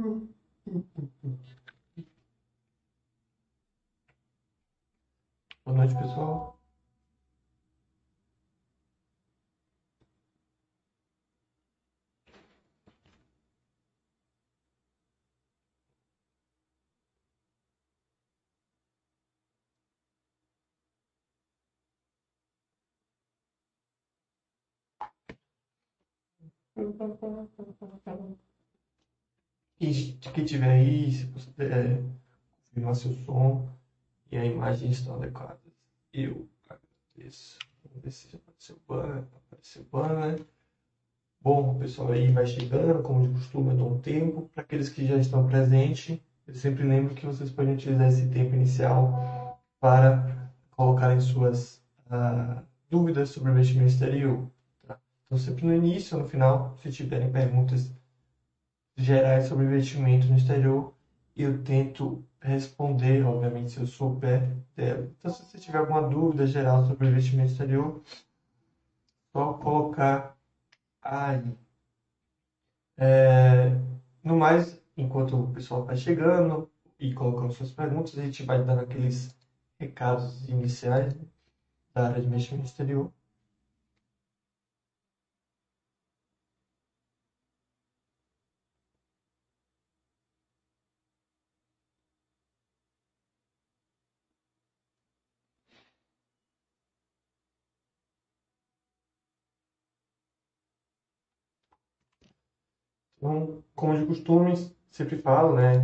Boa noite, pessoal. E quem tiver aí, se puder confirmar se o som e a imagem estão adequadas, eu agradeço. Vamos ver se já apareceu o banner. Apareceu o banner. Bom, o pessoal aí vai chegando, como de costume, eu dou um tempo. Para aqueles que já estão presentes, eu sempre lembro que vocês podem utilizar esse tempo inicial para colocarem suas ah, dúvidas sobre o investimento exterior. Tá? Então, sempre no início ou no final, se tiverem perguntas gerais sobre investimento no exterior, eu tento responder, obviamente, se eu souber dela. Então, se você tiver alguma dúvida geral sobre investimento exterior, só colocar aí. É, no mais, enquanto o pessoal vai chegando e colocando suas perguntas, a gente vai dando aqueles recados iniciais da área de investimento exterior. Então, como de costume, sempre falo, né?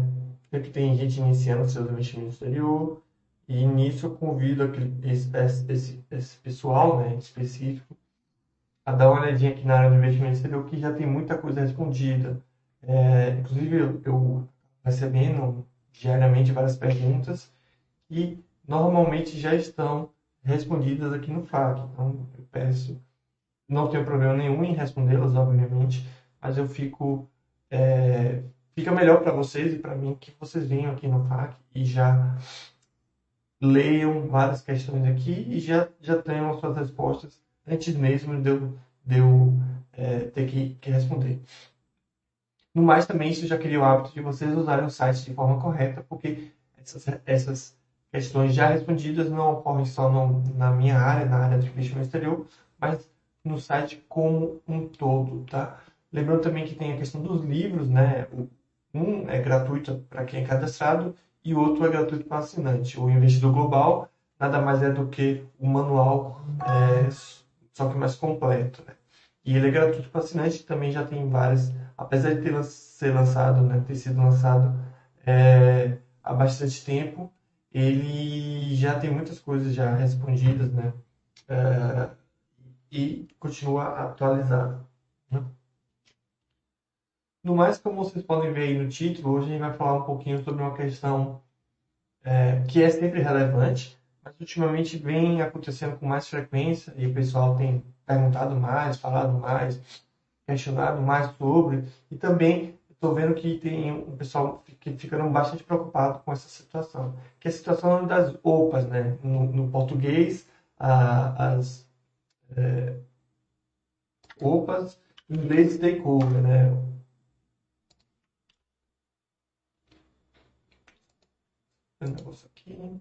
Sempre tem gente iniciando seus investimentos no exterior, e nisso eu convido aquele, esse, esse, esse pessoal né, específico a dar uma olhadinha aqui na área do investimento exterior, que já tem muita coisa respondida. É, inclusive, eu, eu recebendo diariamente várias perguntas e normalmente já estão respondidas aqui no FAQ. Então, eu peço, não tenho problema nenhum em respondê-las, obviamente, mas eu fico é, fica melhor para vocês e para mim que vocês venham aqui no FAQ e já leiam várias questões aqui e já, já tenham as suas respostas antes mesmo de eu, de eu é, ter que, que, responder. No mais, também, isso já queria o hábito de vocês usarem o site de forma correta, porque essas, essas questões já respondidas não ocorrem só no, na minha área, na área de investimento exterior, mas no site como um todo, tá? Lembrando também que tem a questão dos livros, né? Um é gratuito para quem é cadastrado e o outro é gratuito para assinante. O Investidor Global nada mais é do que o manual, é, só que mais completo. Né? E ele é gratuito para assinante, também já tem várias, apesar de ter ser lançado, né, ter sido lançado é, há bastante tempo, ele já tem muitas coisas já respondidas, né? É, e continua atualizado. Né? No mais, como vocês podem ver aí no título, hoje a gente vai falar um pouquinho sobre uma questão é, que é sempre relevante, mas ultimamente vem acontecendo com mais frequência e o pessoal tem perguntado mais, falado mais, questionado mais sobre, e também estou vendo que tem um pessoal que ficando bastante preocupado com essa situação, que é a situação das OPAs, né? No, no português, a, as é, OPAs, em inglês takeover, né? Um negócio aqui.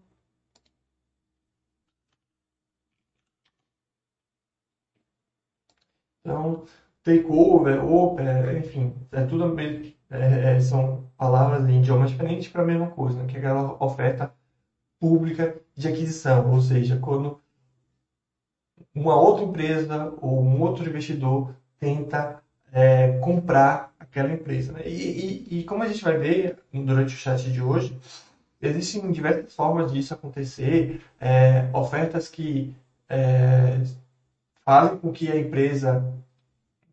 Então, takeover, open, enfim, é tudo é, é, são palavras em idiomas diferentes para a mesma coisa, né? que é aquela oferta pública de aquisição, ou seja, quando uma outra empresa ou um outro investidor tenta é, comprar aquela empresa. Né? E, e, e, como a gente vai ver durante o chat de hoje, existem diversas formas disso acontecer, é, ofertas que é, fazem com que a empresa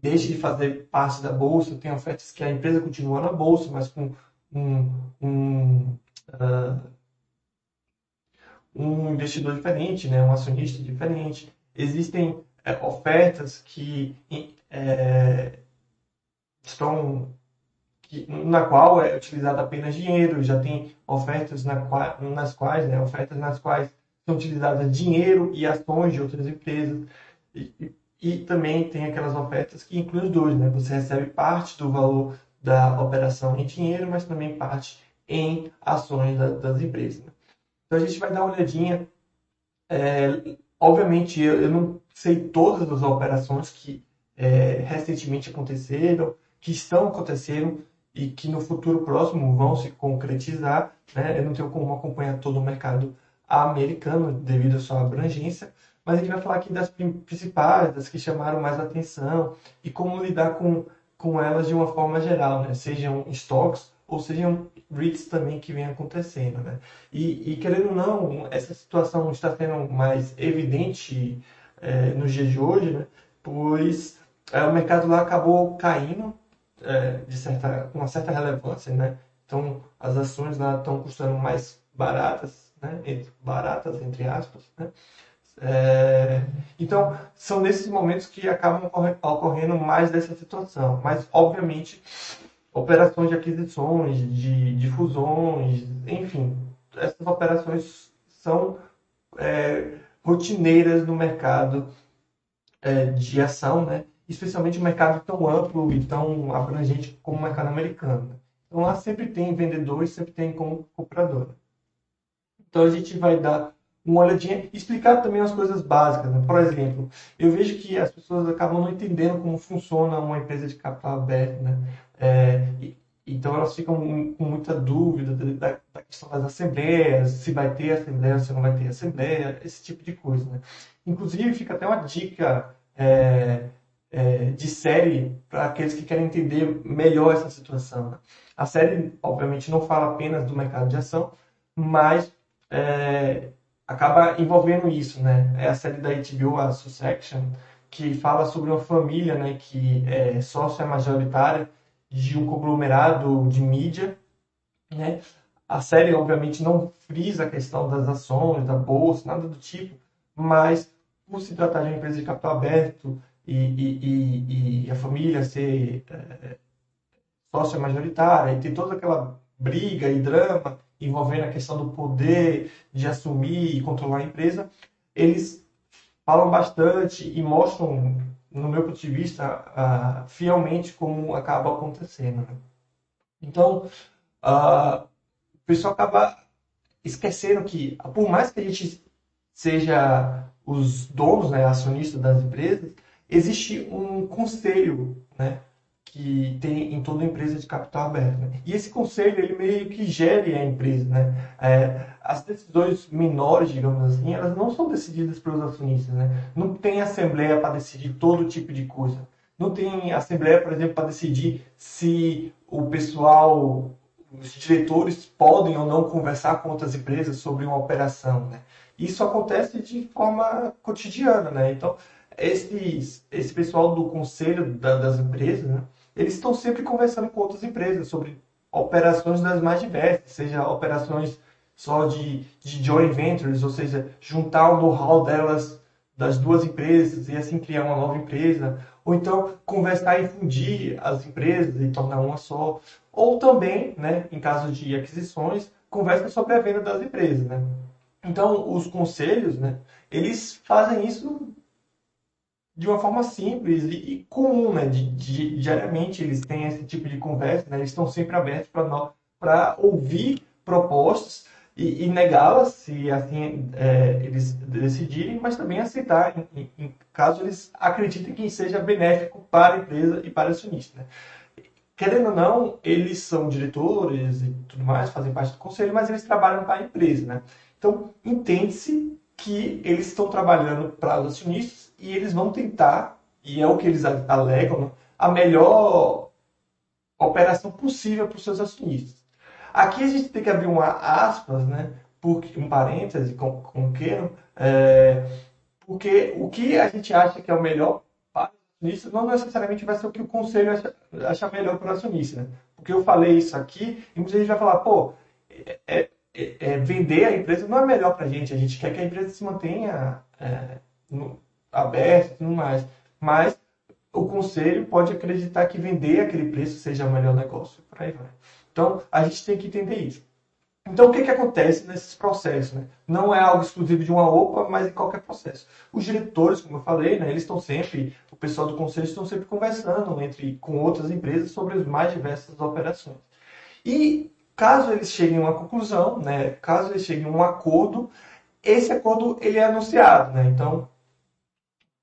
deixe de fazer parte da bolsa, tem ofertas que a empresa continua na bolsa, mas com um, um, uh, um investidor diferente, né, um acionista diferente. Existem é, ofertas que é, estão que, na qual é utilizado apenas dinheiro, já tem ofertas na, nas quais, né, ofertas nas quais são utilizadas dinheiro e ações de outras empresas. E, e também tem aquelas ofertas que incluem os dois, né? Você recebe parte do valor da operação em dinheiro, mas também parte em ações da, das empresas. Né? Então a gente vai dar uma olhadinha. É, obviamente eu, eu, não sei todas as operações que é, recentemente aconteceram, que estão acontecendo e que no futuro próximo vão se concretizar. Né? Eu não tenho como acompanhar todo o mercado americano devido à sua abrangência, mas a gente vai falar aqui das principais, das que chamaram mais atenção e como lidar com, com elas de uma forma geral, né? Sejam estoques ou sejam REITs também que vem acontecendo, né? E, e querendo ou não, essa situação está sendo mais evidente é, nos dias de hoje, né? Pois é, o mercado lá acabou caindo é, de certa, uma certa relevância, né? Então, as ações lá estão custando mais baratas, né? Baratas, entre aspas, né? É, então, são nesses momentos que acabam ocorrendo mais dessa situação. Mas, obviamente, operações de aquisições, de, de fusões, enfim, essas operações são é, rotineiras no mercado é, de ação, né? Especialmente um mercado tão amplo e tão abrangente como o mercado americano. Então, lá sempre tem vendedor e sempre tem como comprador. Então, a gente vai dar uma olhadinha explicar também as coisas básicas. Né? Por exemplo, eu vejo que as pessoas acabam não entendendo como funciona uma empresa de capital aberto. Né? É, então elas ficam com muita dúvida da, da, questão das assembleias, se vai ter assembleia, se não vai ter assembleia, esse tipo de coisa. Né? Inclusive, fica até uma dica é, é, de série para aqueles que querem entender melhor essa situação. Né? A série, obviamente, não fala apenas do mercado de ação, mas é, acaba envolvendo isso, né? É a série da HBO, a Succession, que fala sobre uma família, né, que é sócia majoritária de um conglomerado de mídia, né? A série, obviamente, não frisa a questão das ações, da bolsa, nada do tipo, mas por se tratar de uma empresa de capital aberto e, e, e, e a família ser é, sócia majoritária e ter toda aquela briga e drama envolvendo a questão do poder de assumir e controlar a empresa, eles falam bastante e mostram, no meu ponto de vista, uh, fielmente como acaba acontecendo. Né? Então, uh, o pessoal acaba esquecendo que, por mais que a gente seja os donos, né, acionistas das empresas, existe um conselho, né, que tem em toda empresa de capital aberto. Né? E esse conselho, ele meio que gere a empresa. Né? É, as decisões menores, digamos assim, elas não são decididas pelos acionistas. Né? Não tem assembleia para decidir todo tipo de coisa. Não tem assembleia, por exemplo, para decidir se o pessoal, os diretores podem ou não conversar com outras empresas sobre uma operação. Né? Isso acontece de forma cotidiana. Né? Então, esse, esse pessoal do conselho da, das empresas, né? eles estão sempre conversando com outras empresas sobre operações das mais diversas, seja operações só de, de joint ventures, ou seja, juntar o know-how delas, das duas empresas e assim criar uma nova empresa, ou então conversar e fundir as empresas e tornar uma só, ou também, né, em caso de aquisições, conversa sobre a venda das empresas, né? Então, os conselhos, né, eles fazem isso de uma forma simples e, comum, né? De, de, diariamente eles têm esse tipo de conversa, né? Eles estão sempre abertos para ouvir propostas e, e negá-las, se assim é, eles decidirem, mas também aceitar, em, em, caso eles acreditem que seja benéfico para a empresa e para o acionista. Né? Querendo ou não, eles são diretores e tudo mais, fazem parte do conselho, mas eles trabalham para a empresa. Né? Então, entende-se que eles estão trabalhando para os acionistas e eles vão tentar, e é o que eles alegam, né? a melhor operação possível para os seus acionistas. Aqui a gente tem que abrir uma aspas, né? Porque, um parêntese com, com Keno, é, porque o que a gente acha que é o melhor para o acionista não necessariamente vai ser o que o conselho acha, acha melhor para o acionista. Né? Porque eu falei isso aqui e muita gente vai falar, pô, é, é, é, vender a empresa não é melhor para a gente, a gente quer que a empresa se mantenha é, no, aberta e tudo mais. Mas o conselho pode acreditar que vender aquele preço seja o melhor negócio. Por aí vai. Então, a gente tem que entender isso. Então, o que, que acontece nesses processos? Né? Não é algo exclusivo de uma OPA, mas em qualquer processo. Os diretores, como eu falei, né, eles estão sempre, o pessoal do conselho estão sempre conversando entre, com outras empresas sobre as mais diversas operações. E caso eles cheguem a uma conclusão, né, caso eles cheguem a um acordo, esse acordo ele é anunciado. Né? Então,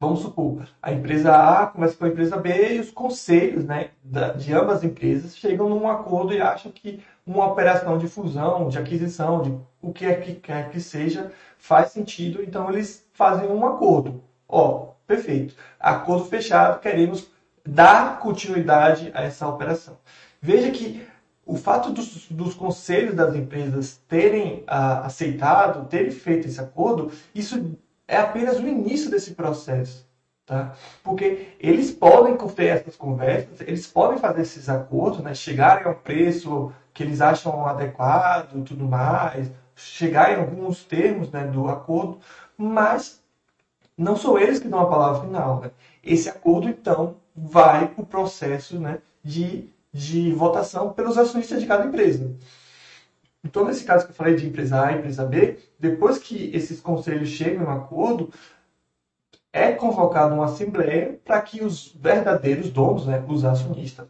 Vamos supor, a empresa A conversa com a empresa B e os conselhos né, de ambas as empresas chegam num acordo e acham que uma operação de fusão, de aquisição, de o que é que quer que seja, faz sentido, então eles fazem um acordo. Ó, perfeito. Acordo fechado, queremos dar continuidade a essa operação. Veja que o fato dos, dos conselhos das empresas terem ah, aceitado, terem feito esse acordo, isso é apenas o início desse processo. Tá? Porque eles podem ter essas conversas, eles podem fazer esses acordos, né? chegarem ao preço que eles acham adequado e tudo mais, chegar em alguns termos né, do acordo, mas não são eles que dão a palavra final. Né? Esse acordo, então, vai para o processo né, de, de votação pelos acionistas de cada empresa. Então, nesse caso que eu falei de empresa A e empresa B, depois que esses conselhos chegam a um acordo, é convocada uma assembleia para que os verdadeiros donos, né, os acionistas,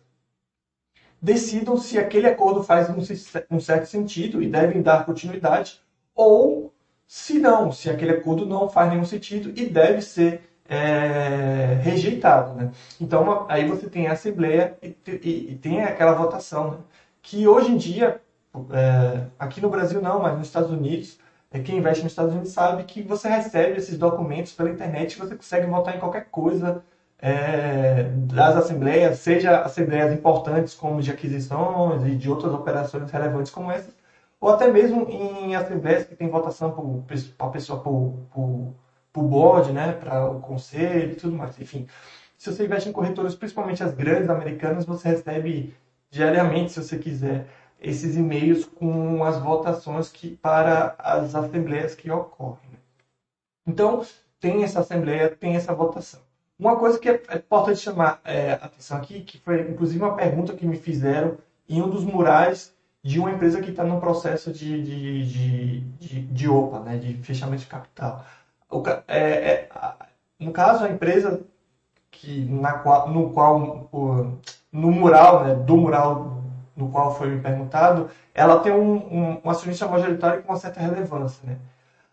decidam se aquele acordo faz um certo sentido e devem dar continuidade, ou se não, se aquele acordo não faz nenhum sentido e deve ser é, rejeitado. Né? Então, aí você tem a assembleia e, e, e tem aquela votação, né? que hoje em dia é, aqui no Brasil não, mas nos Estados Unidos, é, quem investe nos Estados Unidos sabe que você recebe esses documentos pela internet você consegue votar em qualquer coisa é, das assembleias, seja assembleias importantes como de aquisições e de outras operações relevantes como essas, ou até mesmo em assembleias que tem votação para a pessoa, para o board, né, para o conselho e tudo mais. Enfim, se você investe em corretoras, principalmente as grandes americanas, você recebe diariamente, se você quiser, esses e-mails com as votações que para as assembleias que ocorrem. Né? Então, tem essa assembleia, tem essa votação. Uma coisa que é, é importante chamar é, atenção aqui, que foi inclusive uma pergunta que me fizeram em um dos murais de uma empresa que está no processo de, de, de, de, de OPA, né, de fechamento de capital. O, é, é, no caso, a empresa que, na qual, no qual, no mural, né, do mural no qual foi me perguntado, ela tem um, um, um acionista majoritário com uma certa relevância, né?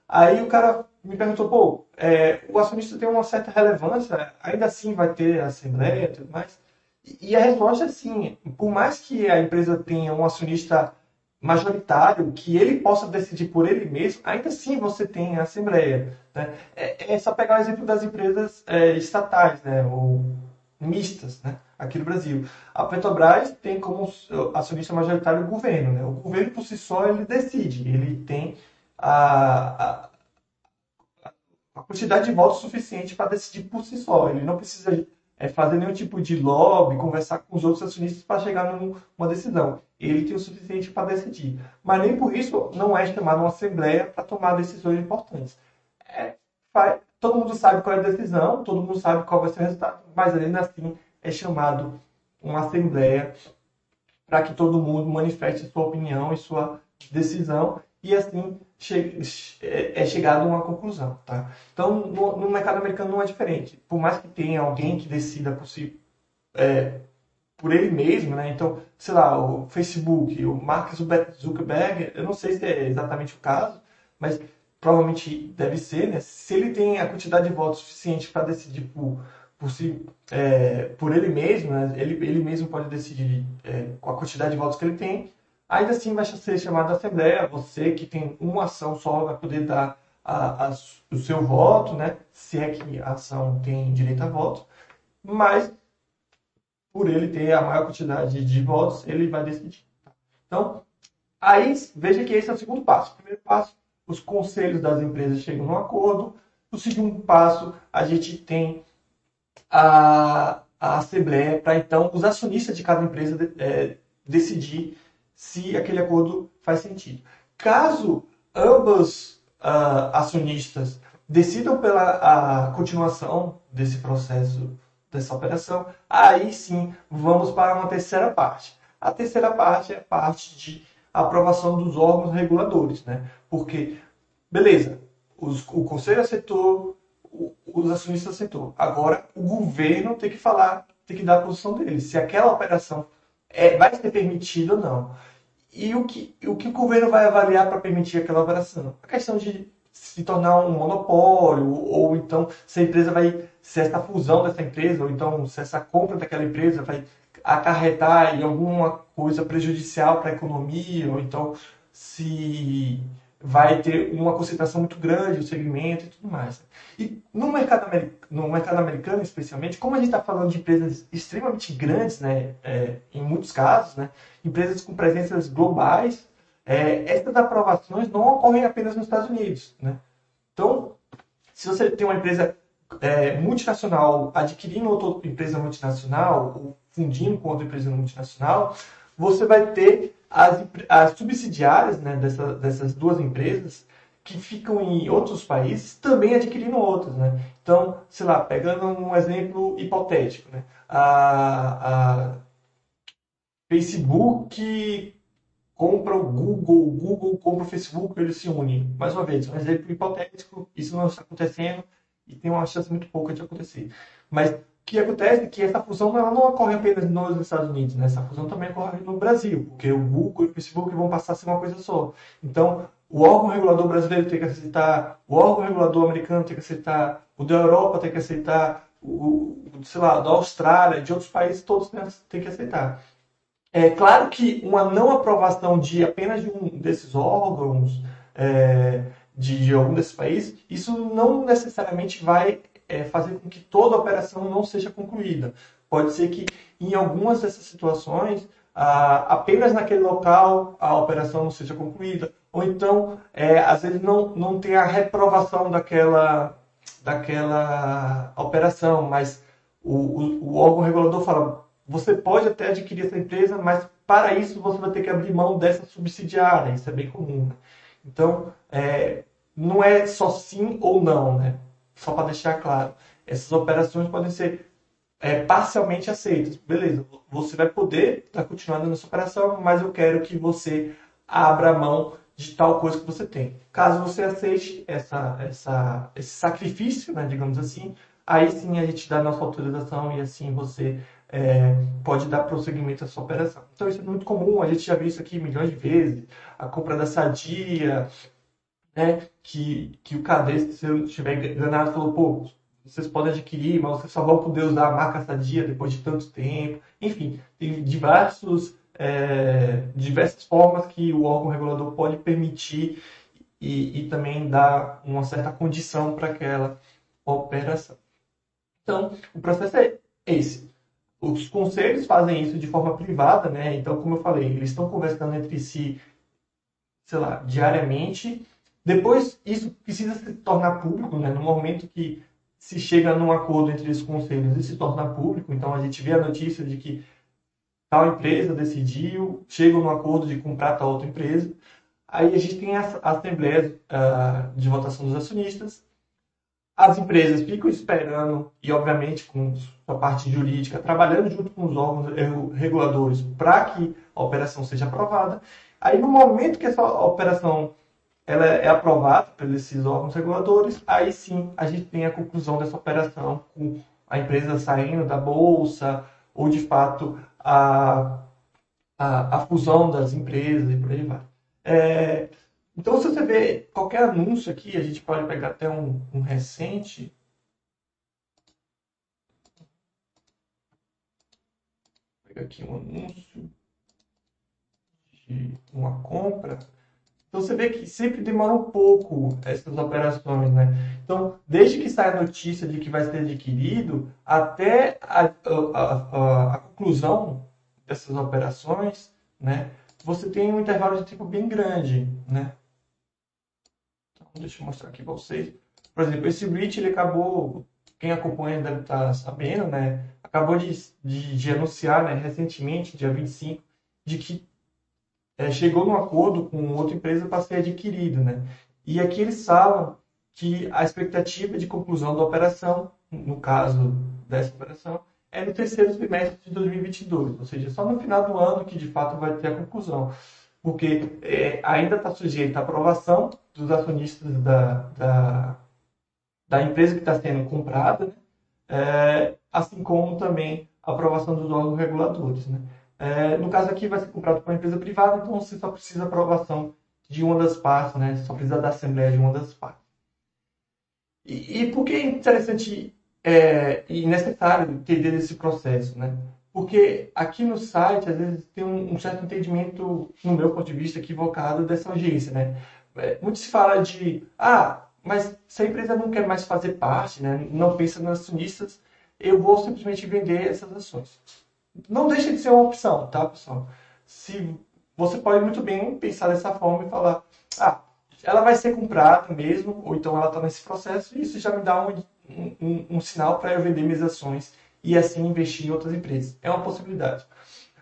Aí o cara me perguntou, pô, é, o acionista tem uma certa relevância, ainda assim vai ter assembleia e tudo mais? E, e a resposta é sim. Por mais que a empresa tenha um acionista majoritário, que ele possa decidir por ele mesmo, ainda assim você tem a assembleia. Né? É, é só pegar o exemplo das empresas é, estatais, né? ou mistas, né? Aqui no Brasil. A Petrobras tem como acionista majoritário o governo. Né? O governo, por si só, ele decide. Ele tem a, a, a quantidade de votos suficiente para decidir por si só. Ele não precisa é, fazer nenhum tipo de lobby, conversar com os outros acionistas para chegar numa decisão. Ele tem o suficiente para decidir. Mas nem por isso não é chamado uma assembleia para tomar decisões importantes. É, faz, todo mundo sabe qual é a decisão, todo mundo sabe qual vai ser o resultado, mas ainda assim é chamado uma assembleia para que todo mundo manifeste sua opinião e sua decisão e assim é, é chegado a uma conclusão, tá? Então, no, no, mercado americano não é diferente. Por mais que tenha alguém que decida por si, é, por ele mesmo, né? Então, sei lá, o Facebook, o Mark Zuckerberg, eu não sei se é exatamente o caso, mas provavelmente deve ser, né? Se ele tem a quantidade de votos suficiente para decidir por, por, si, é, por ele mesmo, né? ele, ele mesmo pode decidir é, com a quantidade de votos que ele tem, ainda assim vai ser chamado a Assembleia, você que tem uma ação só vai poder dar a, a, o seu voto, né? se é que a ação tem direito a voto, mas por ele ter a maior quantidade de votos, ele vai decidir. Então, aí veja que esse é o segundo passo. O primeiro passo, os conselhos das empresas chegam num acordo. O segundo passo, a gente tem a, a assembleia para então os acionistas de cada empresa é, decidir se aquele acordo faz sentido. Caso ambos uh, acionistas decidam pela continuação desse processo, dessa operação, aí sim vamos para uma terceira parte. A terceira parte é a parte de aprovação dos órgãos reguladores, né? Porque, beleza, os, o conselho aceitou, os acionistas aceitou. Agora, o governo tem que falar, tem que dar a posição dele. Se aquela operação é, vai ser permitida ou não. E o que, o que o governo vai avaliar para permitir aquela operação? A questão de se tornar um monopólio, ou então se a empresa vai, se essa fusão dessa empresa, ou então se essa compra daquela empresa vai acarretar em alguma coisa prejudicial para a economia, ou então se vai ter uma concentração muito grande do segmento e tudo mais. E no mercado, no mercado americano, especialmente, como a gente está falando de empresas extremamente grandes, né, é, em muitos casos, né, empresas com presenças globais, é, essas aprovações não ocorrem apenas nos Estados Unidos. Né? Então, se você tem uma empresa é, multinacional adquirindo outra empresa multinacional, ou fundindo com outra empresa multinacional, você vai ter as, as subsidiárias né, dessa, dessas duas empresas que ficam em outros países também adquirindo outras. Né? Então, sei lá, pegando um exemplo hipotético, né? a, a Facebook compra o Google, o Google compra o Facebook, eles se unem. Mais uma vez, um exemplo hipotético, isso não está acontecendo e tem uma chance muito pouca de acontecer. Mas que acontece é que essa fusão ela não ocorre apenas nos Estados Unidos, né? essa fusão também ocorre no Brasil, porque o Google e o Facebook vão passar a ser uma coisa só. Então, o órgão regulador brasileiro tem que aceitar, o órgão regulador americano tem que aceitar, o da Europa tem que aceitar, o, sei lá, da Austrália, de outros países, todos têm que aceitar. É claro que uma não aprovação de apenas de um desses órgãos, é, de, de algum desses países, isso não necessariamente vai é, fazer com que toda a operação não seja concluída. Pode ser que em algumas dessas situações, ah, apenas naquele local a operação não seja concluída, ou então, é, às vezes, não, não tem a reprovação daquela, daquela operação, mas o, o, o órgão regulador fala: você pode até adquirir essa empresa, mas para isso você vai ter que abrir mão dessa subsidiária, isso é bem comum. Né? Então, é, não é só sim ou não, né? Só para deixar claro, essas operações podem ser é, parcialmente aceitas. Beleza, você vai poder estar tá continuando nessa operação, mas eu quero que você abra mão de tal coisa que você tem. Caso você aceite essa, essa, esse sacrifício, né, digamos assim, aí sim a gente dá a nossa autorização e assim você é, pode dar prosseguimento à sua operação. Então isso é muito comum, a gente já viu isso aqui milhões de vezes. A compra da Sadia, né, que, que o cadete, se eu estiver enganado, falou, pô, vocês podem adquirir, mas vocês só vão poder usar a marca Sadia depois de tanto tempo. Enfim, tem diversos, é, diversas formas que o órgão regulador pode permitir e, e também dar uma certa condição para aquela operação. Então, o processo é esse. Os conselhos fazem isso de forma privada, né? Então, como eu falei, eles estão conversando entre si, sei lá, diariamente depois, isso precisa se tornar público, né? no momento que se chega num acordo entre os conselhos e se torna público, então a gente vê a notícia de que tal empresa decidiu, chega num acordo de comprar tal outra empresa, aí a gente tem a assembleia uh, de votação dos acionistas, as empresas ficam esperando e, obviamente, com sua parte jurídica, trabalhando junto com os órgãos reguladores para que a operação seja aprovada. Aí, no momento que essa operação ela é aprovada por esses órgãos reguladores, aí sim a gente tem a conclusão dessa operação com a empresa saindo da bolsa ou de fato a, a, a fusão das empresas e por aí vai. É, então, se você vê qualquer anúncio aqui, a gente pode pegar até um, um recente. Aqui um anúncio de uma compra. Então você vê que sempre demora um pouco essas operações, né? Então, desde que sai a notícia de que vai ser adquirido até a, a, a, a conclusão dessas operações, né? Você tem um intervalo de tempo bem grande, né? Então, deixa eu mostrar aqui para vocês. Por exemplo, esse REIT, ele acabou, quem acompanha deve estar sabendo, né? Acabou de, de, de anunciar, né, recentemente, dia 25, de que é, chegou num acordo com outra empresa para ser adquirido, né? E aqui eles falam que a expectativa de conclusão da operação, no caso dessa operação, é no terceiro trimestre de 2022, ou seja, só no final do ano que de fato vai ter a conclusão, porque é, ainda está sujeito à aprovação dos acionistas da, da, da empresa que está sendo comprada, né? é, assim como também a aprovação dos órgãos reguladores. Né? É, no caso aqui vai ser comprado por uma empresa privada, então você só precisa da aprovação de uma das partes, né? só precisa da assembleia de uma das partes. E, e por que é interessante é, e necessário entender esse processo? Né? Porque aqui no site, às vezes, tem um, um certo entendimento, no meu ponto de vista, equivocado dessa urgência. Né? É, muito se fala de, ah, mas se a empresa não quer mais fazer parte, né? não pensa nas acionistas, eu vou simplesmente vender essas ações não deixa de ser uma opção, tá, pessoal? Se você pode muito bem pensar dessa forma e falar, ah, ela vai ser comprada mesmo, ou então ela está nesse processo, e isso já me dá um, um, um sinal para eu vender minhas ações e assim investir em outras empresas. É uma possibilidade.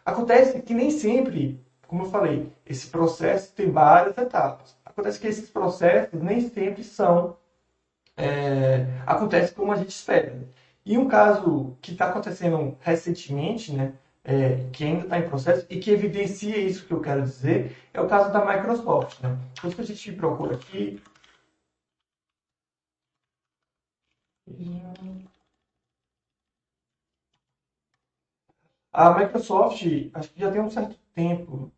Acontece que nem sempre, como eu falei, esse processo tem várias etapas. Acontece que esses processos nem sempre são. É, acontece como a gente espera. E um caso que está acontecendo recentemente, né, é, que ainda está em processo e que evidencia isso que eu quero dizer, é o caso da Microsoft. Né? Então, se a gente procura aqui. A Microsoft, acho que já tem um certo tempo,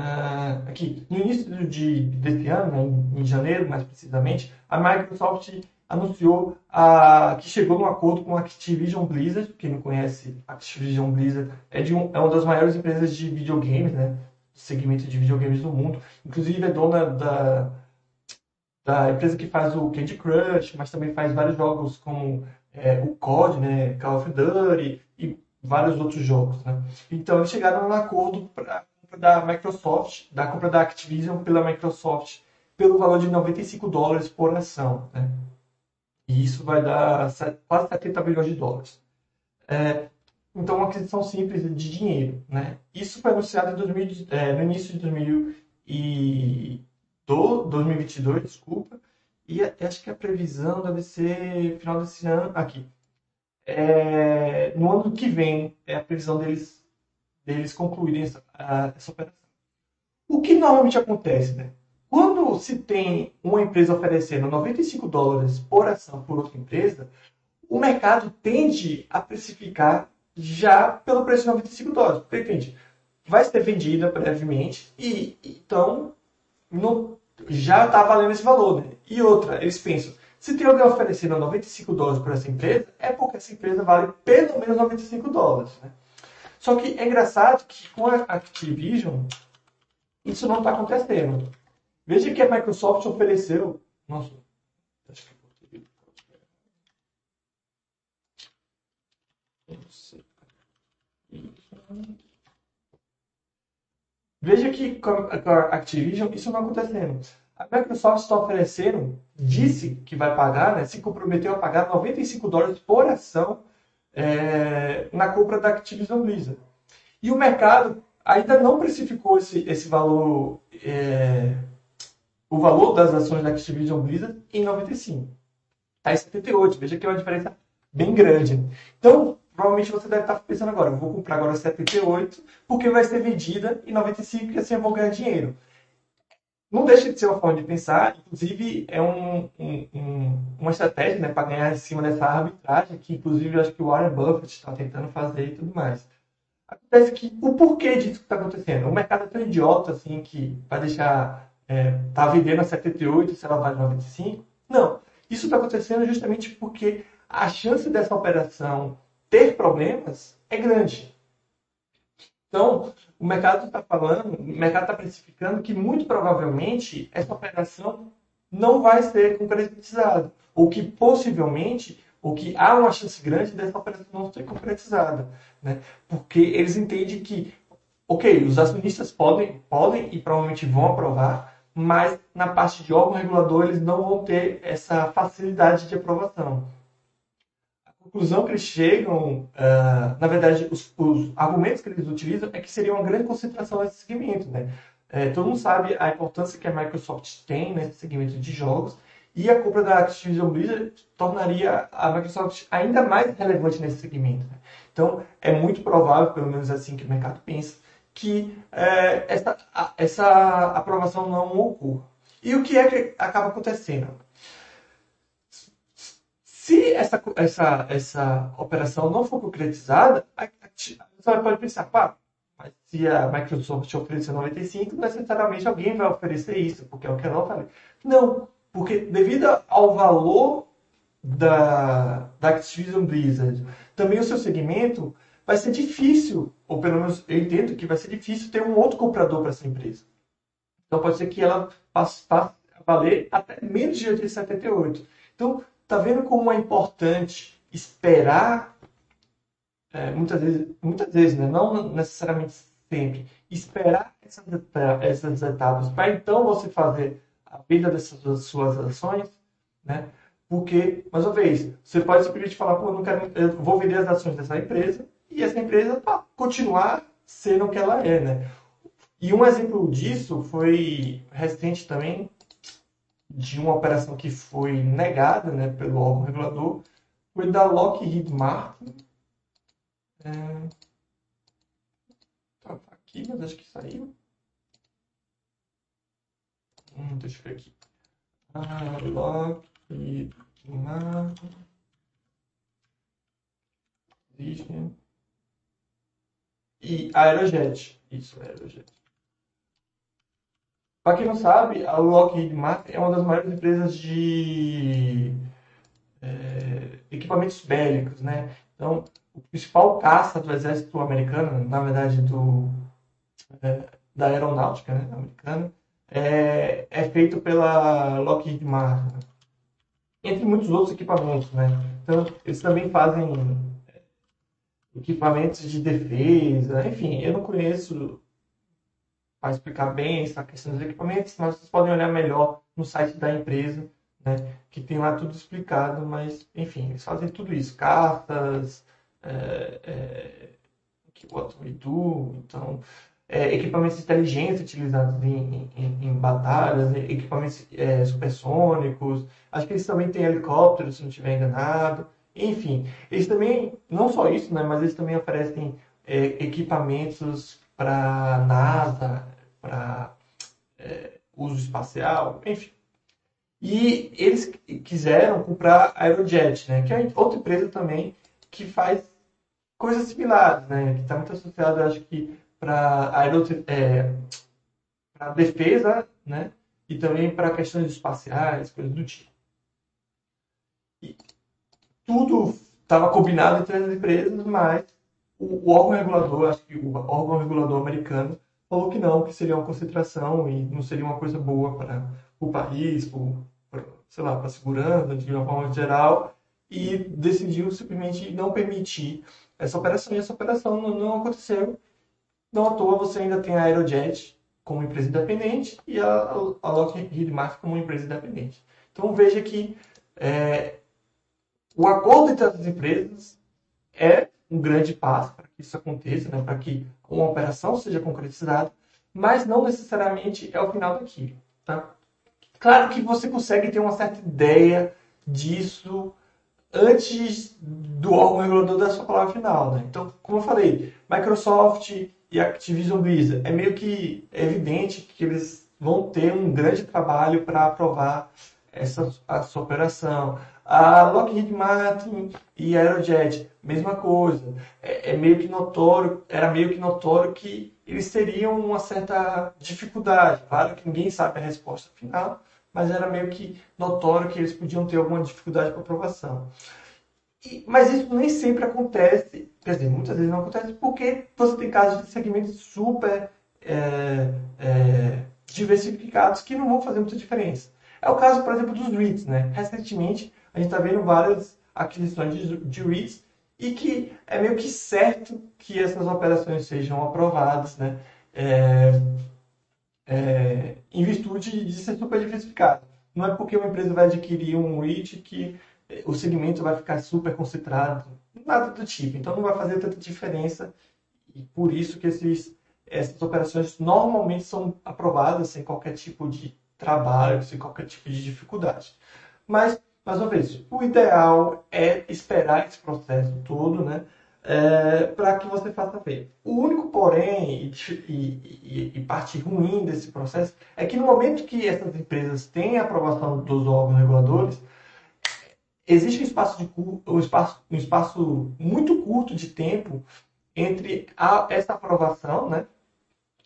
Uh, aqui, no início de, desse ano, né, em, em, janeiro mais precisamente, a Microsoft anunciou uh, que chegou num acordo com a Activision Blizzard. Quem não conhece, Activision Blizzard é, um, é uma das maiores empresas de videogames, né, segmento de videogames do mundo. Inclusive é dona da, da empresa que faz o Candy Crush, mas também faz vários jogos como é, o COD, né, Call of Duty e vários outros jogos. Né? Então eles chegaram num acordo para da Microsoft, da compra da Activision pela Microsoft, pelo valor de 95 dólares por ação. Né? E isso vai dar quase 70 bilhões de dólares. É, então, uma aquisição simples de dinheiro. Né? Isso foi anunciado 2000, é, no início de 2000 e do, 2022, desculpa, e acho que a previsão deve ser final desse ano, aqui. É, no ano que vem, é a previsão deles deles concluírem essa, essa operação. O que normalmente acontece, né? Quando se tem uma empresa oferecendo 95 dólares por ação por outra empresa, o mercado tende a precificar já pelo preço de 95 dólares. Porque? Vai ser vendida brevemente e então já está valendo esse valor. Né? E outra, eles pensam, se tem alguém oferecendo 95 dólares por essa empresa, é porque essa empresa vale pelo menos 95 dólares. Né? Só que é engraçado que com a Activision isso não está acontecendo. Veja que a Microsoft ofereceu. Nossa, acho que Veja que com a Activision isso não está acontecendo. a Microsoft está oferecendo, disse que vai pagar, né, se comprometeu a pagar 95 dólares por ação é, na compra da Activision Blizzard. E o mercado ainda não precificou esse, esse valor, é, o valor das ações da Activision Blizzard em 95. Está em 78, veja que é uma diferença bem grande. Então, provavelmente você deve estar pensando agora, vou comprar agora 78, porque vai ser vendida em 95 e assim eu vou ganhar dinheiro. Não deixa de ser uma forma de pensar, inclusive é um, um, um, uma estratégia né, para ganhar em cima dessa arbitragem, que inclusive eu acho que o Warren Buffett está tentando fazer e tudo mais. Acontece que o porquê disso que está acontecendo? O mercado é tão idiota assim que vai deixar. É, tá vendendo a 78 se ela vale 95? Não. Isso está acontecendo justamente porque a chance dessa operação ter problemas é grande. Então, o mercado está falando, o mercado está precificando que muito provavelmente essa operação não vai ser concretizada, ou que possivelmente, ou que há uma chance grande dessa operação não ser concretizada, né? Porque eles entendem que, ok, os acionistas podem, podem e provavelmente vão aprovar, mas na parte de órgão regulador eles não vão ter essa facilidade de aprovação conclusão que eles chegam, uh, na verdade, os, os, argumentos que eles utilizam é que seria uma grande concentração nesse segmento, né? É, todo mundo sabe a importância que a Microsoft tem nesse segmento de jogos e a compra da Activision Blizzard tornaria a Microsoft ainda mais relevante nesse segmento. Né? Então, é muito provável, pelo menos assim que o mercado pensa, que é, essa, a, essa aprovação não ocorra. E o que é que acaba acontecendo? Se essa, essa, essa operação não for concretizada, a, você pode pensar, pá, mas se a Microsoft oferecer 95, necessariamente alguém vai oferecer isso, porque é o que ela falei. Não, porque devido ao valor da, da Activision Blizzard, também o seu segmento, vai ser difícil, ou pelo menos eu entendo que vai ser difícil ter um outro comprador para essa empresa. Então pode ser que ela passe, passe a valer até menos de 878. Então, Está vendo como é importante esperar, é, muitas vezes, muitas vezes né? não necessariamente sempre, esperar essas, essas etapas para então você fazer a venda dessas suas ações, né? Porque, mais uma vez, você pode simplesmente falar, pô, eu não quero, eu vou vender as ações dessa empresa e essa empresa tá, continuar sendo o que ela é, né? E um exemplo disso foi recente também, de uma operação que foi negada né, pelo órgão regulador foi da Lockheed Martin. É... Tá, aqui, mas acho que saiu. Hum, deixa eu ver aqui. Ah, Lockheed Martin. E Aerojet. Isso, Aerojet. Para quem não sabe, a Lockheed Martin é uma das maiores empresas de é, equipamentos bélicos, né? Então, o principal caça do exército americano, na verdade do é, da aeronáutica né, americana, é, é feito pela Lockheed Martin, entre muitos outros equipamentos, né? Então, eles também fazem é, equipamentos de defesa, enfim, eu não conheço para explicar bem essa questão dos equipamentos, mas vocês podem olhar melhor no site da empresa, né, que tem lá tudo explicado, mas, enfim, eles fazem tudo isso, cartas, é, é, what we do, então, é, equipamentos inteligentes utilizados em, em, em batalhas, equipamentos é, supersônicos, acho que eles também têm helicópteros, se não estiver enganado, enfim, eles também, não só isso, né, mas eles também oferecem é, equipamentos para NASA, para é, uso espacial, enfim. E eles quiseram comprar a Aerojet, né, que é outra empresa também que faz coisas similares, né, que está muito associada, acho que, para é, para defesa, né, e também para questões espaciais, coisas do tipo. E tudo estava combinado entre as empresas, mas o, órgão regulador, acho que o órgão regulador americano, falou que não, que seria uma concentração e não seria uma coisa boa para o país, sei lá, para a segurança, de uma forma geral, e decidiu simplesmente não permitir essa operação. E essa operação não, não aconteceu. Não à toa você ainda tem a Aerojet como empresa independente e a, a Lockheed Martin como empresa independente. Então veja que é, o acordo entre as empresas é um grande passo para que isso aconteça, né, para que uma operação seja concretizada, mas não necessariamente é o final daquilo. Tá? Claro que você consegue ter uma certa ideia disso antes do órgão regulador da sua palavra final. Né? Então, como eu falei, Microsoft e Activision Blizzard, é meio que evidente que eles vão ter um grande trabalho para aprovar essa, essa operação. A Lockheed Martin e a Aerojet, mesma coisa. É, é, meio que notório, era meio que notório que eles teriam uma certa dificuldade. Claro que ninguém sabe a resposta final, mas era meio que notório que eles podiam ter alguma dificuldade para aprovação. E, mas isso nem sempre acontece, quer dizer, muitas vezes não acontece, porque você tem casos de segmentos super é, é, diversificados que não vão fazer muita diferença. É o caso, por exemplo, dos REITs. Né? Recentemente, a gente está vendo várias aquisições de, de REITs e que é meio que certo que essas operações sejam aprovadas, né? É, é, em virtude de ser super diversificado. Não é porque uma empresa vai adquirir um REIT que o segmento vai ficar super concentrado, nada do tipo. Então não vai fazer tanta diferença e por isso que esses, essas operações normalmente são aprovadas sem qualquer tipo de trabalho, sem qualquer tipo de dificuldade. Mas mais uma vez, o ideal é esperar esse processo todo, né? É, para que você faça ver. O único porém e, e, e, parte ruim desse processo é que no momento que essas empresas têm a aprovação dos órgãos reguladores, existe um espaço, de, um espaço, um espaço muito curto de tempo entre a, essa aprovação né,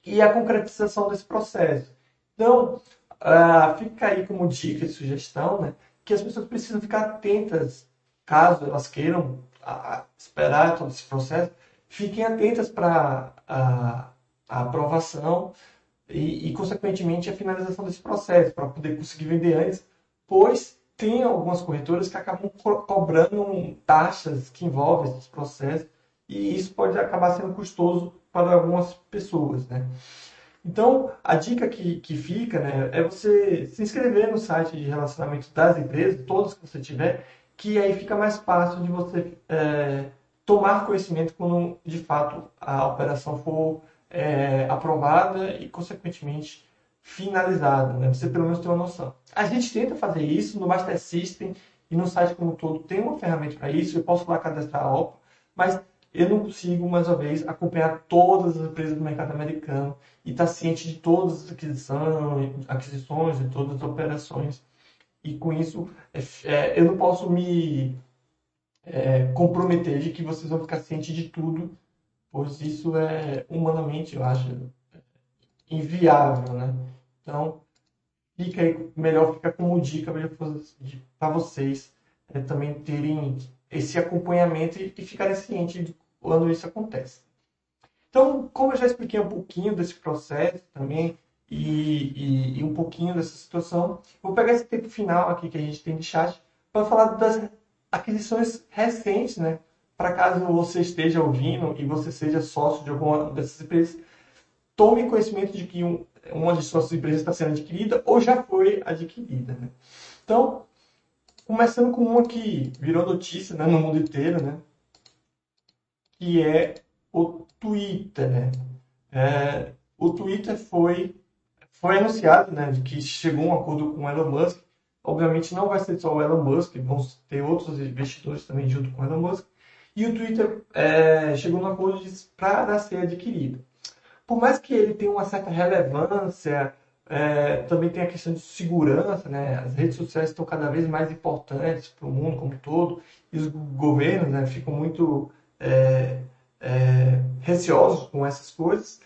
e a concretização desse processo. Então, uh, fica aí como dica e sugestão né, que as pessoas precisam ficar atentas, caso elas queiram a, esperar todo esse processo, fiquem atentas para a, a, aprovação e, e, consequentemente, a finalização desse processo, para poder conseguir vender antes, pois tem algumas corretoras que acabam co cobrando taxas que envolvem esses processos e isso pode acabar sendo custoso para algumas pessoas, né? Então, a dica que, que fica né, é você se inscrever no site de relacionamento das empresas, todos que você tiver, que aí fica mais fácil de você é, tomar conhecimento quando de fato a operação for é, aprovada e, consequentemente, finalizada. Né? Você pelo menos tem uma noção. A gente tenta fazer isso no Master System e no site como um todo tem uma ferramenta para isso. Eu posso lá cadastrar a OPA, mas eu não consigo, mais uma vez, acompanhar todas as empresas do mercado americano e estar tá ciente de todas as aquisições, aquisições e todas as operações. E com isso, é, é, eu não posso me é, comprometer de que vocês vão ficar cientes de tudo, pois isso é humanamente, eu acho, inviável, né? Então, fica aí, melhor ficar como dica para vocês é, também terem esse acompanhamento e, e ficarem cientes de quando isso acontece. Então, como eu já expliquei um pouquinho desse processo também e, e, e um pouquinho dessa situação, vou pegar esse tempo final aqui que a gente tem de chat para falar das aquisições recentes, né? Para caso você esteja ouvindo e você seja sócio de alguma dessas empresas, tome conhecimento de que um, uma de suas empresas está sendo adquirida ou já foi adquirida. Né? Então, começando com uma que virou notícia né, no mundo inteiro, né? Que é o Twitter. Né? É, o Twitter foi, foi anunciado né, que chegou um acordo com o Elon Musk. Obviamente não vai ser só o Elon Musk, vão ter outros investidores também junto com o Elon Musk. E o Twitter é, chegou no acordo para ser adquirido. Por mais que ele tenha uma certa relevância, é, também tem a questão de segurança, né? As redes sociais estão cada vez mais importantes para o mundo como um todo, e os governos né, ficam muito é, é, receosos com essas coisas,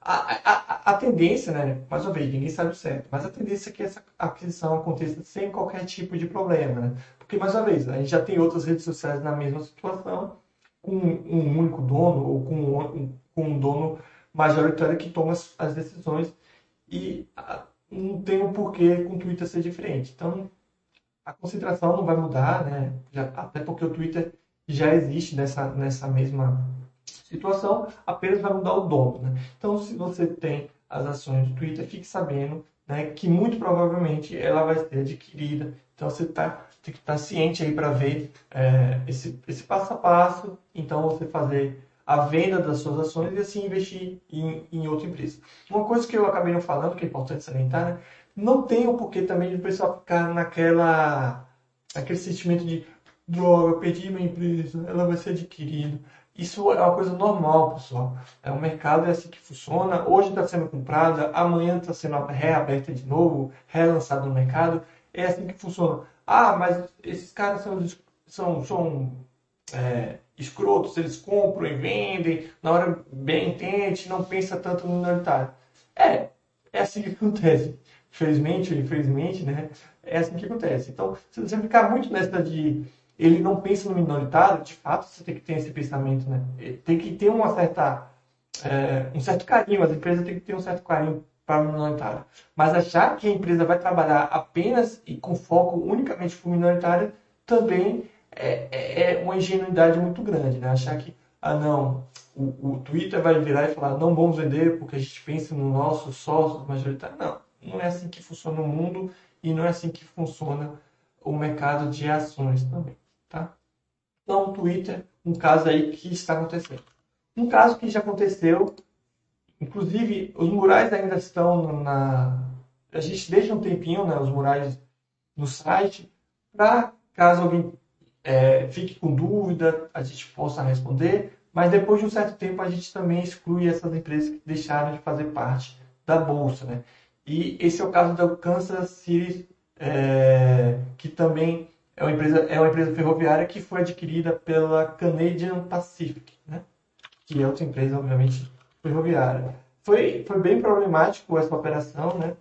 a, a, a, tendência, né, mais uma vez, ninguém sabe o certo, mas a tendência é que essa aquisição aconteça sem qualquer tipo de problema, né? Porque, mais uma vez, a gente já tem outras redes sociais na mesma situação, com um único dono ou com um, com um dono majoritário que toma as, as decisões e a, não tem um porquê com o Twitter ser diferente. Então, a concentração não vai mudar, né? Já, até porque o Twitter já existe nessa, nessa mesma situação, apenas vai mudar o dono. Né? Então, se você tem as ações do Twitter, fique sabendo né, que muito provavelmente ela vai ser adquirida. Então você tá, tem que estar tá ciente aí para ver é, esse, esse passo a passo. Então você fazer a venda das suas ações e assim investir em, em outra empresa. Uma coisa que eu acabei não falando, que é importante salientar, né? não tem o porquê também de o pessoal ficar naquela aquele sentimento de droga, perdi minha empresa, ela vai ser adquirida. Isso é uma coisa normal, pessoal. É, o mercado é assim que funciona. Hoje está sendo comprada, amanhã está sendo reaberta de novo, relançada no mercado. É assim que funciona. Ah, mas esses caras são, são, são é, escrotos, eles compram e vendem, na hora bem entende, não pensa tanto no minoritário. É, é assim que acontece. Felizmente infelizmente, né? É assim que acontece. Então, se você ficar muito nessa de ele não pensa no minoritário, de fato você tem que ter esse pensamento, né? Tem que ter uma certa, é, um certo carinho, as empresas têm que ter um certo carinho para o minoritário. Mas achar que a empresa vai trabalhar apenas e com foco unicamente para o minoritário também é, é, é, uma ingenuidade muito grande, né? Achar que, ah não, o, o Twitter vai virar e falar não vamos vender porque a gente pensa no nosso sócio majoritário. Não, não é assim que funciona o mundo e não é assim que funciona o mercado de ações também. Tá? Então, Twitter, um caso aí que está acontecendo. Um caso que já aconteceu, inclusive os murais ainda estão na. A gente deixa um tempinho né, os murais no site, para caso alguém é, fique com dúvida, a gente possa responder, mas depois de um certo tempo a gente também exclui essas empresas que deixaram de fazer parte da bolsa. Né? E esse é o caso da Kansas City, é, que também é uma empresa, é uma empresa ferroviária que foi adquirida pela Canadian Pacific, né? que é outra empresa, obviamente, ferroviária. Foi, foi bem problemático essa operação, né?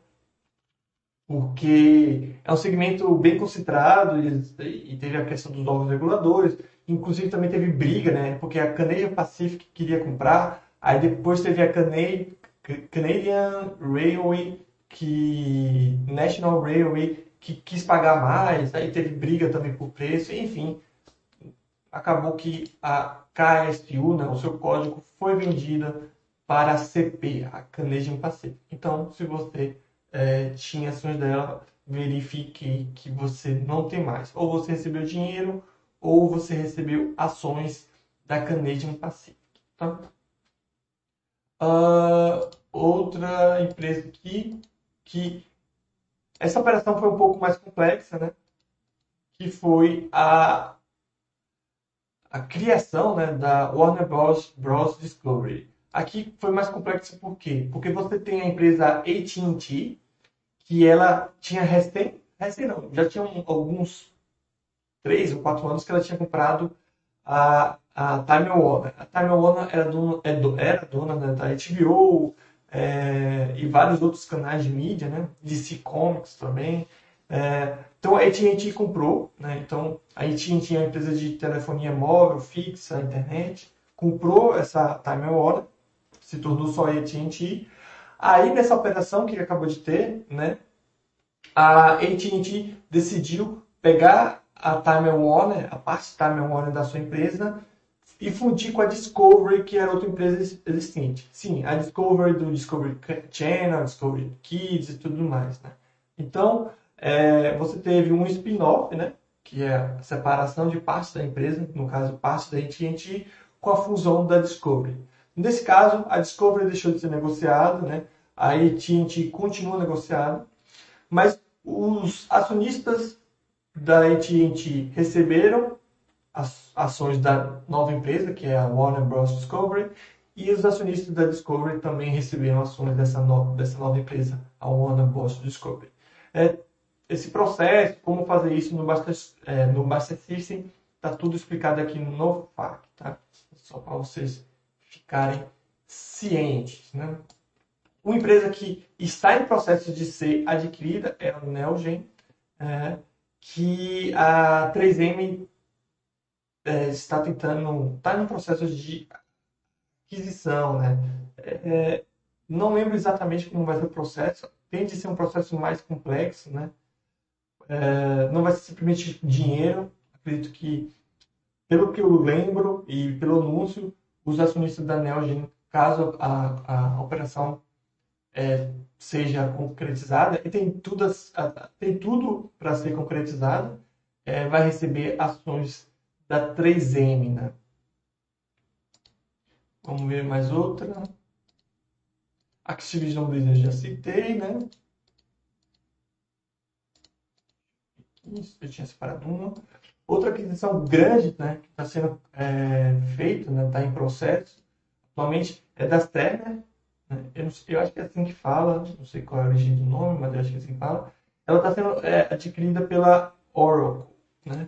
porque é um segmento bem concentrado e, e teve a questão dos novos reguladores. Inclusive também teve briga, né? porque a Canadian Pacific queria comprar, aí depois teve a Canadian Railway, que National Railway que quis pagar mais, aí teve briga também por preço, enfim, acabou que a KSU, né, o seu código, foi vendida para a CP, a Canadian Pacific. Então, se você é, tinha ações dela, verifique que você não tem mais. Ou você recebeu dinheiro, ou você recebeu ações da Canadian Pacific. Tá? Uh, outra empresa aqui que essa operação foi um pouco mais complexa, né? que foi a, a criação né, da Warner Bros. Bros. Discovery. Aqui foi mais complexo por quê? Porque você tem a empresa AT&T, que ela tinha recém, recém não, já tinha alguns três ou quatro anos que ela tinha comprado a, a Time Warner. A Time Warner era dona, é era dona né, da HBO, é, e vários outros canais de mídia, né? DC Comics também. É, então a AT&T comprou, né? Então a AT&T é uma empresa de telefonia móvel, fixa, internet, comprou essa Time Warner, se tornou só a AT&T. Aí nessa operação que acabou de ter, né? A AT&T decidiu pegar a Time Warner, a parte Time Warner da sua empresa e fundir com a Discovery, que era outra empresa existente. Sim, a Discovery do Discovery Channel, Discovery Kids e tudo mais. Né? Então, é, você teve um spin-off, né? que é a separação de parte da empresa, no caso, parte da AT&T, com a fusão da Discovery. Nesse caso, a Discovery deixou de ser negociada, né? a AT&T continua negociada, mas os acionistas da AT&T receberam as ações da nova empresa, que é a Warner Bros. Discovery, e os acionistas da Discovery também receberam ações dessa, no, dessa nova empresa, a Warner Bros. Discovery. É, esse processo, como fazer isso no Master, é, no Master System, está tudo explicado aqui no FAQ, tá? Só para vocês ficarem cientes, né? Uma empresa que está em processo de ser adquirida é a Neogen, é, que a 3M é, está tentando, está em um processo de aquisição, né? É, não lembro exatamente como vai ser o processo, tende a ser um processo mais complexo, né? É, não vai ser simplesmente dinheiro, acredito que, pelo que eu lembro e pelo anúncio, os acionistas da Neogen, caso a, a operação é, seja concretizada, e tem tudo, tem tudo para ser concretizado, é, vai receber ações da 3M. Né? Vamos ver mais outra. Activision Blizzard já citei, né? Isso, eu tinha separado uma. Outra aquisição grande, né, que está sendo é, feita, né, está em processo, atualmente é das Turner. Né? Eu, eu, acho que é assim que fala, não sei qual é a origem do nome, mas eu acho que é assim que fala. Ela está sendo é, adquirida pela Oracle, né?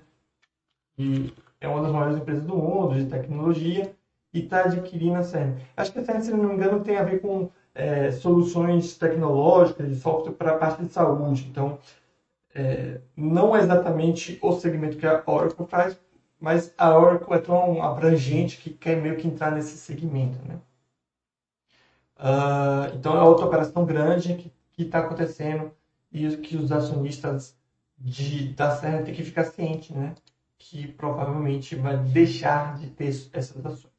E é uma das maiores empresas do mundo de tecnologia e está adquirindo a CERN. Acho que a CERN, se não me engano, tem a ver com é, soluções tecnológicas de software para a parte de saúde. Então, é, não é exatamente o segmento que a Oracle faz, mas a Oracle é tão abrangente que quer meio que entrar nesse segmento. Né? Uh, então, é outra operação grande que está acontecendo e que os acionistas de, da Serra têm que ficar cientes, né? Que provavelmente vai deixar de ter essas ações.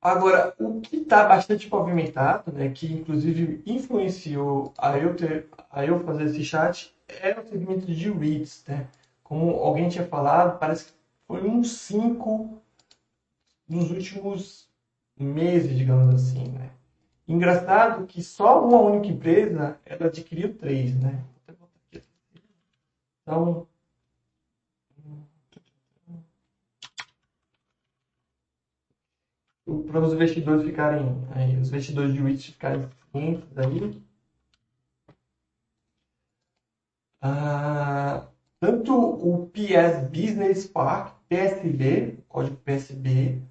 Agora, o que está bastante movimentado, né, que inclusive influenciou a eu, ter, a eu fazer esse chat, é o segmento de REITs. Né? Como alguém tinha falado, parece que foi um 5 nos últimos meses, digamos assim. Né? Engraçado que só uma única empresa ela adquiriu três. Né? Então, para os investidores ficarem, aí, os investidores de REIT ficarem cientes aí. Ah, tanto o PS Business Park, PSB, código PSB,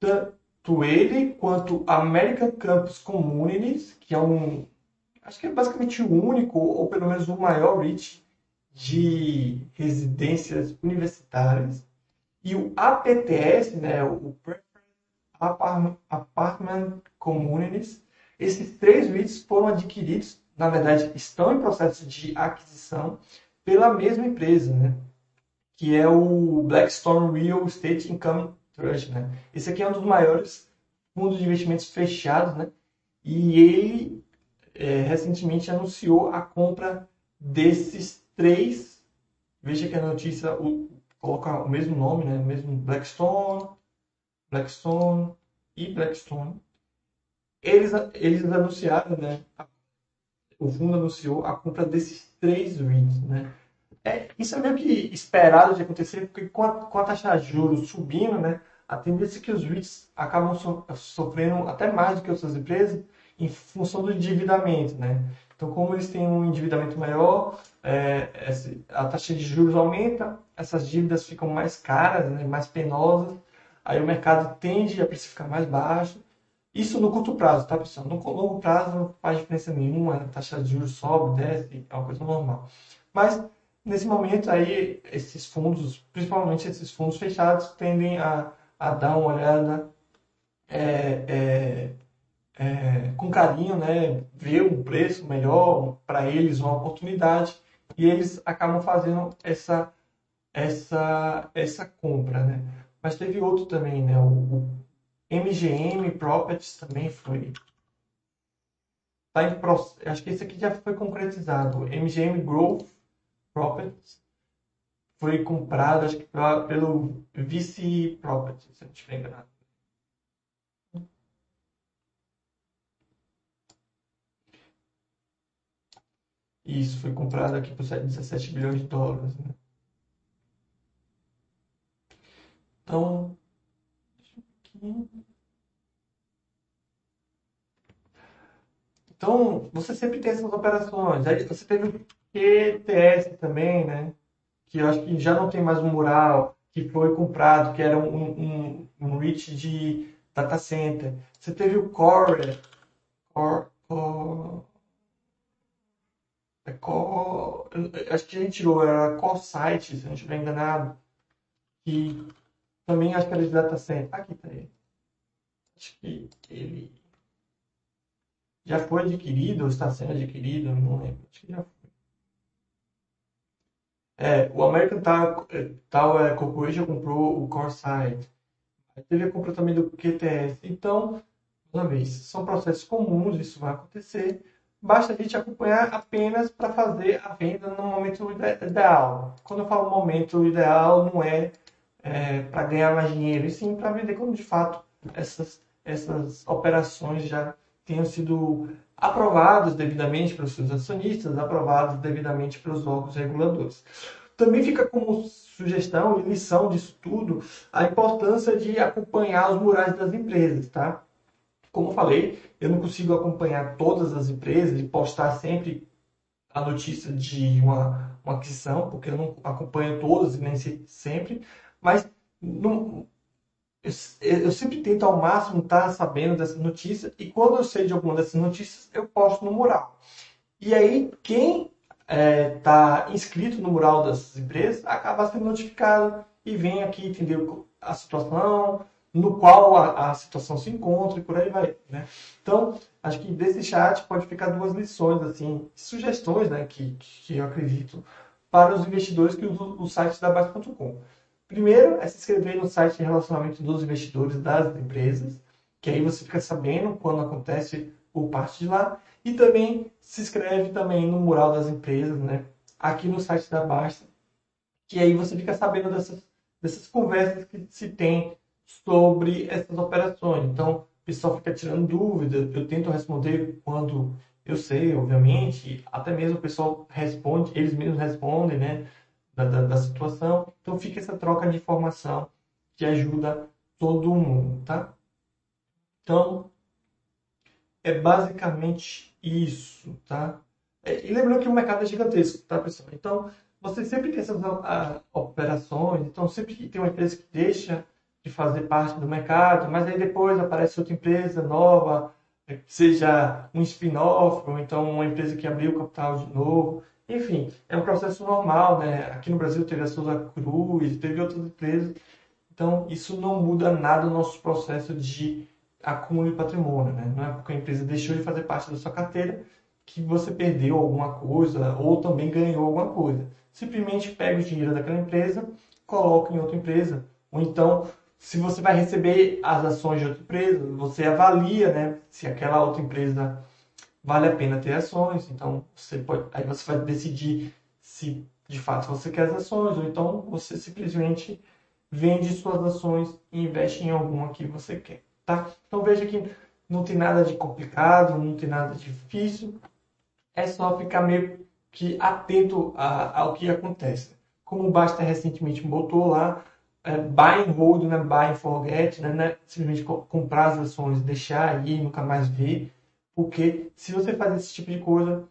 tanto ele quanto American Campus Communities, que é um, acho que é basicamente o único, ou pelo menos o maior REIT de residências universitárias, e o APTS, né, o Apartment Communities. Esses três REITs foram adquiridos, na verdade, estão em processo de aquisição pela mesma empresa, né? que é o Blackstone Real Estate Income Trust. Né? Esse aqui é um dos maiores fundos de investimentos fechados, né? e ele é, recentemente anunciou a compra desses três. Veja que a notícia o, coloca o mesmo nome, né? o mesmo Blackstone, Blackstone e Blackstone, eles, eles anunciaram, né? O fundo anunciou a compra desses três REITs, né? É, isso é meio que esperado de acontecer, porque com a, com a taxa de juros subindo, né? A tendência é que os REITs acabam so, sofrendo até mais do que outras empresas em função do endividamento, né? Então, como eles têm um endividamento maior, é, a taxa de juros aumenta, essas dívidas ficam mais caras, né, mais penosas, aí o mercado tende a precificar mais baixo. Isso no curto prazo, tá, pessoal? No longo prazo não faz diferença nenhuma, a taxa de juros sobe, desce, é uma coisa normal. Mas, nesse momento aí, esses fundos, principalmente esses fundos fechados, tendem a, a dar uma olhada é, é, é, com carinho, né? ver um preço melhor, para eles uma oportunidade, e eles acabam fazendo essa, essa, essa compra, né? Mas teve outro também, né? O, MGM Properties também foi. Tá em, acho que esse aqui já foi concretizado. MGM Growth Properties foi comprado, acho que pelo VC Properties, se não estiver enganado. Isso foi comprado aqui por 17 bilhões de dólares. Né? Então, Então, você sempre tem essas operações. Aí você teve o QTS também, né? Que eu acho que já não tem mais um mural, que foi comprado, que era um, um, um reach de data center. Você teve o Core, Core, Core, é Core acho que a gente tirou, era Core Site, se não estiver enganado, que também acho que era de data center. Aqui tá ele. Acho que ele já foi adquirido ou está sendo adquirido, não lembro. Acho que já foi. É, o American Tower Corporation comprou o CoreSite. Teve a compra também do QTS. Então, uma vez, são processos comuns, isso vai acontecer. Basta a gente acompanhar apenas para fazer a venda no momento ideal. Quando eu falo momento ideal, não é, é para ganhar mais dinheiro, e sim para vender quando de fato essas, essas operações já tenham sido aprovadas devidamente pelos seus acionistas, aprovadas devidamente pelos órgãos reguladores. Também fica como sugestão e lição disso tudo a importância de acompanhar os murais das empresas, tá? Como falei, eu não consigo acompanhar todas as empresas e postar sempre a notícia de uma, uma aquisição, porque eu não acompanho todas e nem sempre, mas não, eu, eu, sempre tento ao máximo estar sabendo dessa notícia e quando eu sei de alguma dessas notícias, eu posto no mural. E aí, quem está é, inscrito no mural dessas empresas acaba sendo notificado e vem aqui entender a situação, no qual a, a, situação se encontra e por aí vai. Né? Então, acho que desse chat pode ficar duas lições, assim, sugestões né, que, que eu acredito para os investidores que usam o site da Base.com. Primeiro é se inscrever no site de relacionamento dos investidores das empresas, que aí você fica sabendo quando acontece o parte de lá. E também se inscreve também no mural das empresas, né? Aqui no site da Basta, que aí você fica sabendo dessas, dessas conversas que se tem sobre essas operações. Então, o pessoal fica tirando dúvidas, eu tento responder quando eu sei, obviamente, até mesmo o pessoal responde, eles mesmos respondem, né? Da, da, da situação. Então, fica essa troca de informação que ajuda todo mundo, tá? Então, é basicamente isso, tá? É, e lembrando que o mercado é gigantesco, tá, pessoal? Então, você sempre tem essas a, operações, então sempre tem uma empresa que deixa de fazer parte do mercado, mas aí depois aparece outra empresa nova, seja um spin-off, ou então uma empresa que abriu o capital de novo. Enfim, é um processo normal, né? Aqui no Brasil teve a Souza Cruz, teve outras empresas. Então, isso não muda nada no nosso processo de acúmulo de patrimônio, né? Não é porque a empresa deixou de fazer parte da sua carteira que você perdeu alguma coisa ou também ganhou alguma coisa. Simplesmente pega o dinheiro daquela empresa, coloca em outra empresa. Ou então, se você vai receber as ações de outra empresa, você avalia, né, se aquela outra empresa vale a pena ter ações. Então, você pode, aí você vai decidir se de fato você quer as ações ou então você simplesmente vende suas ações e investe em alguma que você quer tá? Então veja que não tem nada de complicado, não tem nada de difícil, é só ficar meio que atento a, ao que acontece. Como o Basta recentemente botou lá, é, buy and hold, né? buy and forget, né? É simplesmente comprar as ações, deixar aí, nunca mais ver, porque se você faz esse tipo de coisa,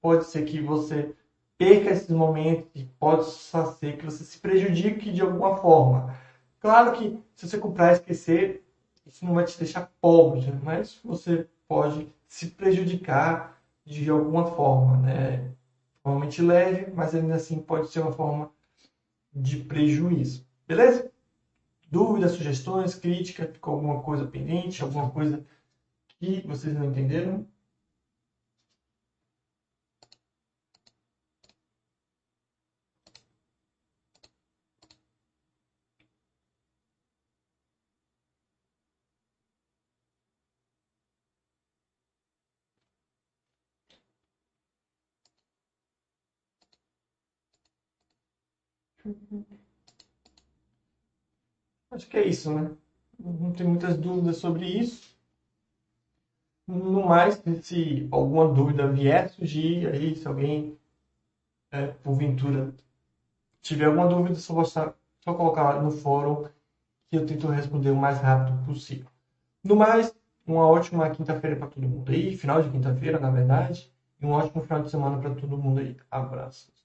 pode ser que você perca esses momentos e pode ser que você se prejudique de alguma forma. Claro que se você comprar e esquecer, isso não vai te deixar pobre, né? mas você pode se prejudicar de alguma forma, né? Provavelmente leve, mas ainda assim pode ser uma forma de prejuízo. Beleza? Dúvidas, sugestões, crítica, ficou alguma coisa pendente, alguma coisa que vocês não entenderam? Acho que é isso, né? Não tem muitas dúvidas sobre isso. No mais, se alguma dúvida vier surgir aí, se alguém, é, porventura, tiver alguma dúvida, só, só colocar no fórum que eu tento responder o mais rápido possível. No mais, uma ótima quinta-feira para todo mundo aí, final de quinta-feira, na verdade, e um ótimo final de semana para todo mundo aí. Abraços.